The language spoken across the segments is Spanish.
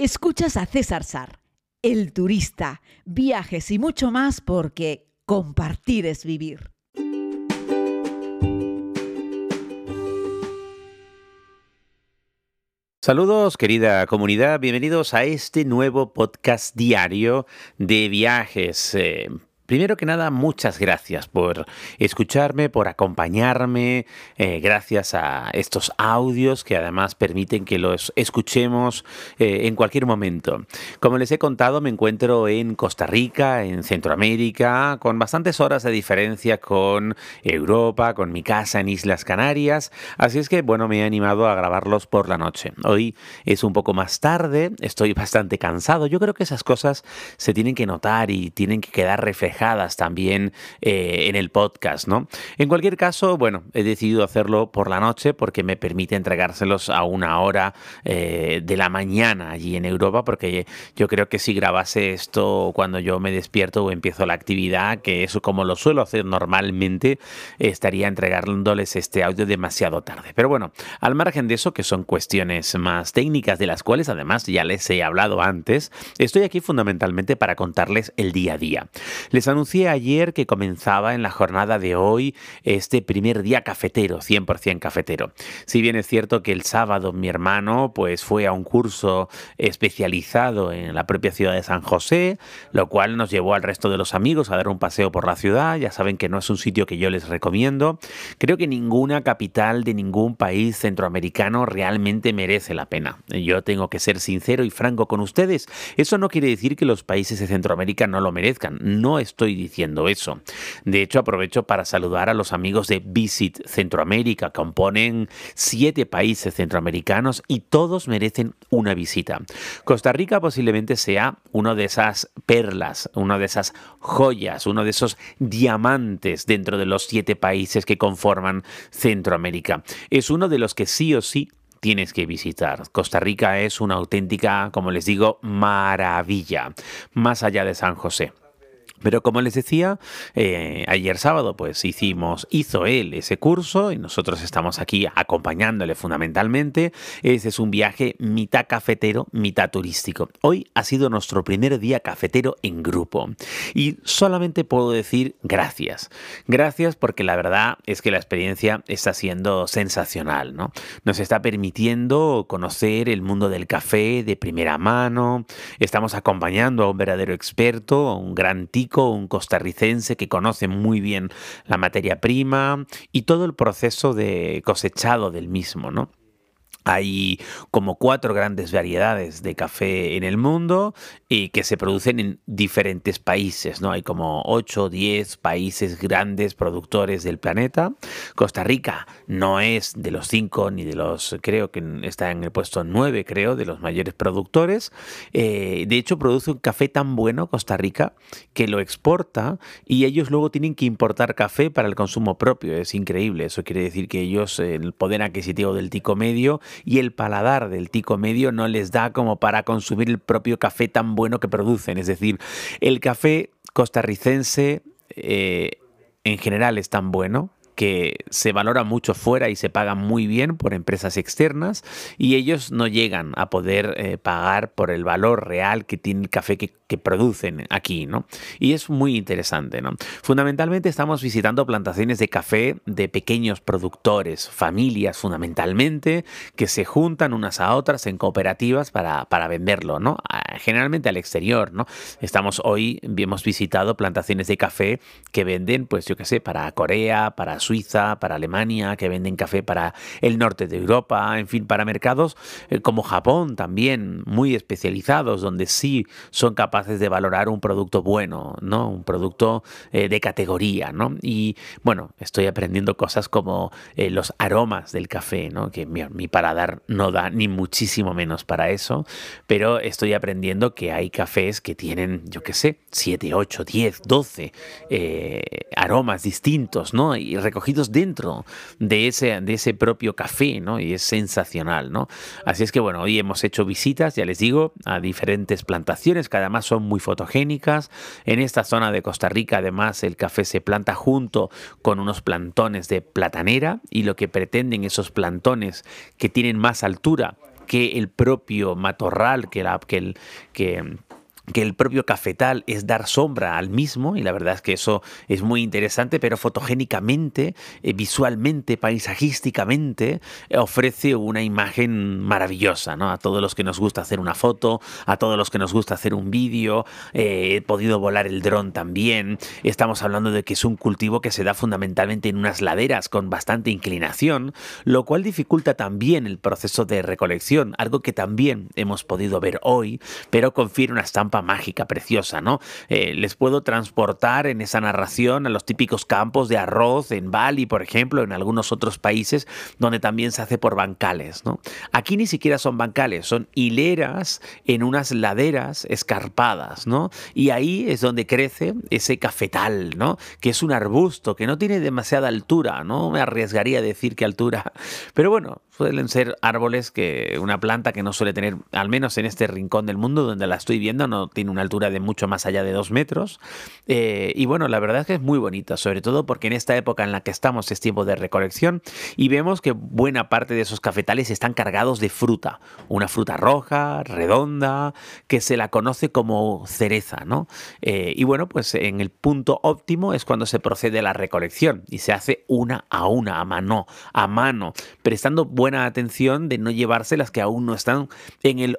Escuchas a César Sar, el turista, viajes y mucho más porque compartir es vivir. Saludos querida comunidad, bienvenidos a este nuevo podcast diario de viajes. Eh, Primero que nada, muchas gracias por escucharme, por acompañarme, eh, gracias a estos audios que además permiten que los escuchemos eh, en cualquier momento. Como les he contado, me encuentro en Costa Rica, en Centroamérica, con bastantes horas de diferencia con Europa, con mi casa en Islas Canarias, así es que bueno, me he animado a grabarlos por la noche. Hoy es un poco más tarde, estoy bastante cansado, yo creo que esas cosas se tienen que notar y tienen que quedar reflejadas también eh, en el podcast, ¿no? En cualquier caso, bueno, he decidido hacerlo por la noche porque me permite entregárselos a una hora eh, de la mañana allí en Europa, porque yo creo que si grabase esto cuando yo me despierto o empiezo la actividad, que eso como lo suelo hacer normalmente, estaría entregándoles este audio demasiado tarde. Pero bueno, al margen de eso, que son cuestiones más técnicas de las cuales además ya les he hablado antes, estoy aquí fundamentalmente para contarles el día a día. Les anuncié ayer que comenzaba en la jornada de hoy este primer día cafetero, 100% cafetero. Si bien es cierto que el sábado mi hermano pues fue a un curso especializado en la propia ciudad de San José, lo cual nos llevó al resto de los amigos a dar un paseo por la ciudad. Ya saben que no es un sitio que yo les recomiendo. Creo que ninguna capital de ningún país centroamericano realmente merece la pena. Yo tengo que ser sincero y franco con ustedes. Eso no quiere decir que los países de Centroamérica no lo merezcan. No es estoy diciendo eso. De hecho, aprovecho para saludar a los amigos de Visit Centroamérica. Componen siete países centroamericanos y todos merecen una visita. Costa Rica posiblemente sea una de esas perlas, una de esas joyas, uno de esos diamantes dentro de los siete países que conforman Centroamérica. Es uno de los que sí o sí tienes que visitar. Costa Rica es una auténtica, como les digo, maravilla, más allá de San José. Pero como les decía, eh, ayer sábado pues hicimos, hizo él ese curso y nosotros estamos aquí acompañándole fundamentalmente. Ese es un viaje mitad cafetero, mitad turístico. Hoy ha sido nuestro primer día cafetero en grupo y solamente puedo decir gracias. Gracias porque la verdad es que la experiencia está siendo sensacional, ¿no? Nos está permitiendo conocer el mundo del café de primera mano. Estamos acompañando a un verdadero experto, a un gran tico un costarricense que conoce muy bien la materia prima y todo el proceso de cosechado del mismo, ¿no? Hay como cuatro grandes variedades de café en el mundo y que se producen en diferentes países, ¿no? Hay como 8 o 10 países grandes productores del planeta. Costa Rica no es de los cinco ni de los, creo que está en el puesto 9, creo, de los mayores productores. Eh, de hecho, produce un café tan bueno, Costa Rica, que lo exporta y ellos luego tienen que importar café para el consumo propio. Es increíble. Eso quiere decir que ellos, el poder adquisitivo del tico medio y el paladar del tico medio no les da como para consumir el propio café tan bueno que producen. Es decir, el café costarricense eh, en general es tan bueno que se valora mucho fuera y se paga muy bien por empresas externas y ellos no llegan a poder eh, pagar por el valor real que tiene el café que, producen aquí, ¿no? Y es muy interesante, ¿no? Fundamentalmente estamos visitando plantaciones de café de pequeños productores, familias fundamentalmente, que se juntan unas a otras en cooperativas para, para venderlo, ¿no? Generalmente al exterior, ¿no? Estamos hoy, hemos visitado plantaciones de café que venden, pues yo qué sé, para Corea, para Suiza, para Alemania, que venden café para el norte de Europa, en fin, para mercados eh, como Japón también, muy especializados, donde sí son capaces de valorar un producto bueno, ¿no? Un producto eh, de categoría, ¿no? Y bueno, estoy aprendiendo cosas como eh, los aromas del café, ¿no? Que mi, paladar no da ni muchísimo menos para eso, pero estoy aprendiendo que hay cafés que tienen, yo qué sé, 7, 8, 10, 12 aromas distintos, ¿no? Y recogidos dentro de ese, de ese propio café, ¿no? Y es sensacional, ¿no? Así es que, bueno, hoy hemos hecho visitas, ya les digo, a diferentes plantaciones que además son muy fotogénicas. En esta zona de Costa Rica, además, el café se planta junto con unos plantones de platanera y lo que pretenden esos plantones que tienen más altura que el propio matorral, que, el, que que el propio cafetal es dar sombra al mismo, y la verdad es que eso es muy interesante, pero fotogénicamente, eh, visualmente, paisajísticamente, eh, ofrece una imagen maravillosa, ¿no? A todos los que nos gusta hacer una foto, a todos los que nos gusta hacer un vídeo, eh, he podido volar el dron también, estamos hablando de que es un cultivo que se da fundamentalmente en unas laderas con bastante inclinación, lo cual dificulta también el proceso de recolección, algo que también hemos podido ver hoy, pero confiere una estampa mágica, preciosa, ¿no? Eh, les puedo transportar en esa narración a los típicos campos de arroz en Bali, por ejemplo, en algunos otros países donde también se hace por bancales, ¿no? Aquí ni siquiera son bancales, son hileras en unas laderas escarpadas, ¿no? Y ahí es donde crece ese cafetal, ¿no? Que es un arbusto que no tiene demasiada altura, no me arriesgaría a decir qué altura, pero bueno, suelen ser árboles que una planta que no suele tener, al menos en este rincón del mundo donde la estoy viendo, no tiene una altura de mucho más allá de dos metros. Eh, y bueno, la verdad es que es muy bonita, sobre todo porque en esta época en la que estamos es tiempo de recolección y vemos que buena parte de esos cafetales están cargados de fruta, una fruta roja, redonda, que se la conoce como cereza, ¿no? Eh, y bueno, pues en el punto óptimo es cuando se procede a la recolección y se hace una a una, a mano, a mano, prestando buena atención de no llevarse las que aún no están en el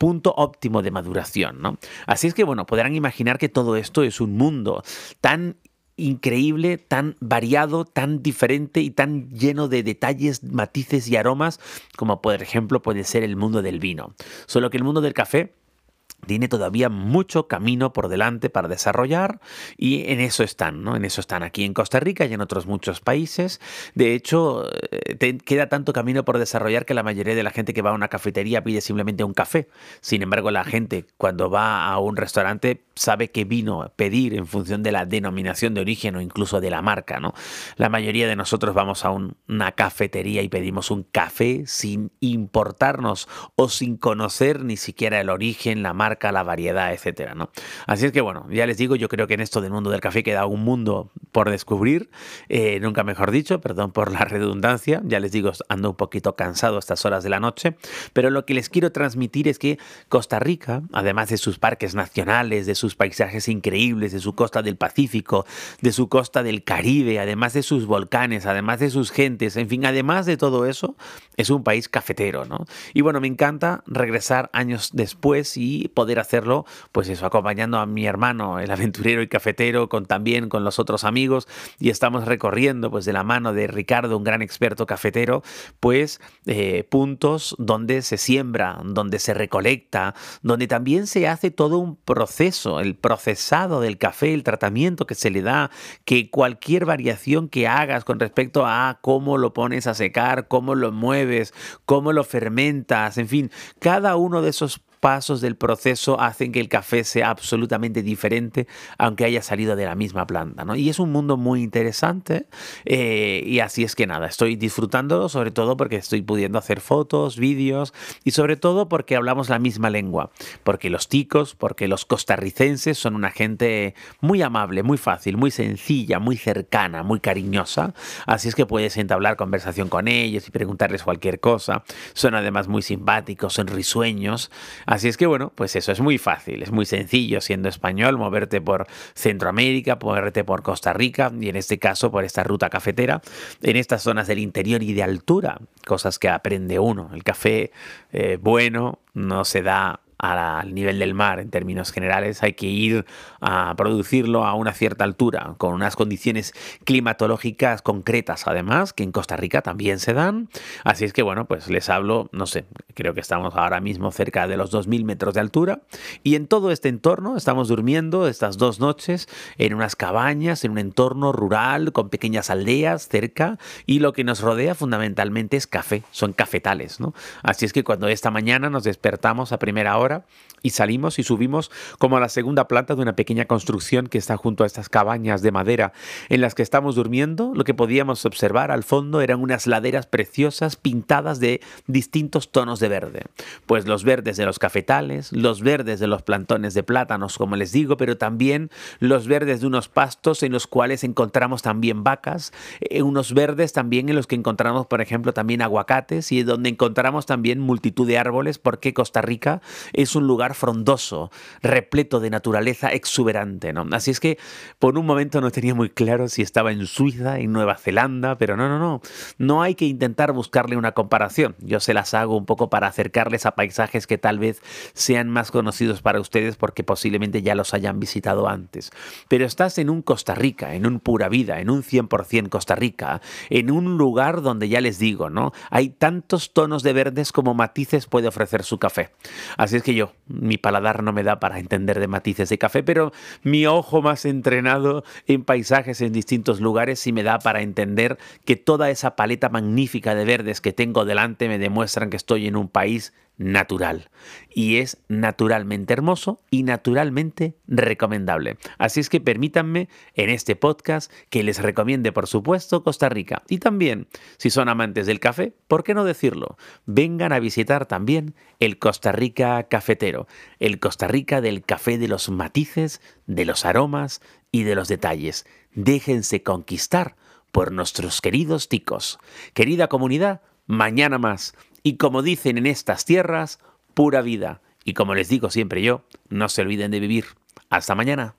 punto óptimo de maduración, ¿no? Así es que, bueno, podrán imaginar que todo esto es un mundo tan increíble, tan variado, tan diferente y tan lleno de detalles, matices y aromas como por ejemplo puede ser el mundo del vino. Solo que el mundo del café tiene todavía mucho camino por delante para desarrollar y en eso están, ¿no? En eso están aquí en Costa Rica y en otros muchos países. De hecho, eh, queda tanto camino por desarrollar que la mayoría de la gente que va a una cafetería pide simplemente un café. Sin embargo, la gente cuando va a un restaurante sabe qué vino pedir en función de la denominación de origen o incluso de la marca, ¿no? La mayoría de nosotros vamos a una cafetería y pedimos un café sin importarnos o sin conocer ni siquiera el origen, la marca la variedad, etcétera, ¿no? Así es que bueno, ya les digo, yo creo que en esto del mundo del café queda un mundo por descubrir, eh, nunca mejor dicho, perdón por la redundancia, ya les digo, ando un poquito cansado a estas horas de la noche, pero lo que les quiero transmitir es que Costa Rica, además de sus parques nacionales, de sus paisajes increíbles, de su costa del Pacífico, de su costa del Caribe, además de sus volcanes, además de sus gentes, en fin, además de todo eso, es un país cafetero, ¿no? Y bueno, me encanta regresar años después y poder hacerlo, pues eso, acompañando a mi hermano, el aventurero y cafetero, con también con los otros amigos, y estamos recorriendo, pues de la mano de Ricardo, un gran experto cafetero, pues eh, puntos donde se siembra, donde se recolecta, donde también se hace todo un proceso, el procesado del café, el tratamiento que se le da, que cualquier variación que hagas con respecto a cómo lo pones a secar, cómo lo mueves, cómo lo fermentas, en fin, cada uno de esos pasos del proceso hacen que el café sea absolutamente diferente, aunque haya salido de la misma planta. ¿no? Y es un mundo muy interesante. Eh, y así es que nada, estoy disfrutando sobre todo porque estoy pudiendo hacer fotos, vídeos y sobre todo porque hablamos la misma lengua. Porque los ticos, porque los costarricenses son una gente muy amable, muy fácil, muy sencilla, muy cercana, muy cariñosa. Así es que puedes entablar conversación con ellos y preguntarles cualquier cosa. Son además muy simpáticos, son risueños. Así es que bueno, pues eso es muy fácil, es muy sencillo siendo español moverte por Centroamérica, moverte por Costa Rica y en este caso por esta ruta cafetera, en estas zonas del interior y de altura, cosas que aprende uno. El café eh, bueno no se da al nivel del mar en términos generales, hay que ir a producirlo a una cierta altura, con unas condiciones climatológicas concretas, además, que en Costa Rica también se dan. Así es que, bueno, pues les hablo, no sé, creo que estamos ahora mismo cerca de los 2.000 metros de altura, y en todo este entorno estamos durmiendo estas dos noches en unas cabañas, en un entorno rural, con pequeñas aldeas cerca, y lo que nos rodea fundamentalmente es café, son cafetales, ¿no? Así es que cuando esta mañana nos despertamos a primera hora, y salimos y subimos como a la segunda planta de una pequeña construcción que está junto a estas cabañas de madera en las que estamos durmiendo. Lo que podíamos observar al fondo eran unas laderas preciosas pintadas de distintos tonos de verde. Pues los verdes de los cafetales, los verdes de los plantones de plátanos, como les digo, pero también los verdes de unos pastos en los cuales encontramos también vacas, eh, unos verdes también en los que encontramos, por ejemplo, también aguacates y donde encontramos también multitud de árboles, porque Costa Rica es un lugar frondoso, repleto de naturaleza exuberante. ¿no? Así es que por un momento no tenía muy claro si estaba en Suiza, en Nueva Zelanda, pero no, no, no. No hay que intentar buscarle una comparación. Yo se las hago un poco para acercarles a paisajes que tal vez sean más conocidos para ustedes porque posiblemente ya los hayan visitado antes. Pero estás en un Costa Rica, en un pura vida, en un 100% Costa Rica, en un lugar donde ya les digo, ¿no? Hay tantos tonos de verdes como matices puede ofrecer su café. Así es yo, mi paladar no me da para entender de matices de café, pero mi ojo más entrenado en paisajes en distintos lugares sí me da para entender que toda esa paleta magnífica de verdes que tengo delante me demuestran que estoy en un país natural. Y es naturalmente hermoso y naturalmente recomendable. Así es que permítanme en este podcast que les recomiende, por supuesto, Costa Rica. Y también, si son amantes del café, ¿por qué no decirlo? Vengan a visitar también el Costa Rica cafetero, el Costa Rica del café de los matices, de los aromas y de los detalles. Déjense conquistar por nuestros queridos ticos. Querida comunidad, mañana más. Y como dicen en estas tierras, pura vida. Y como les digo siempre yo, no se olviden de vivir. Hasta mañana.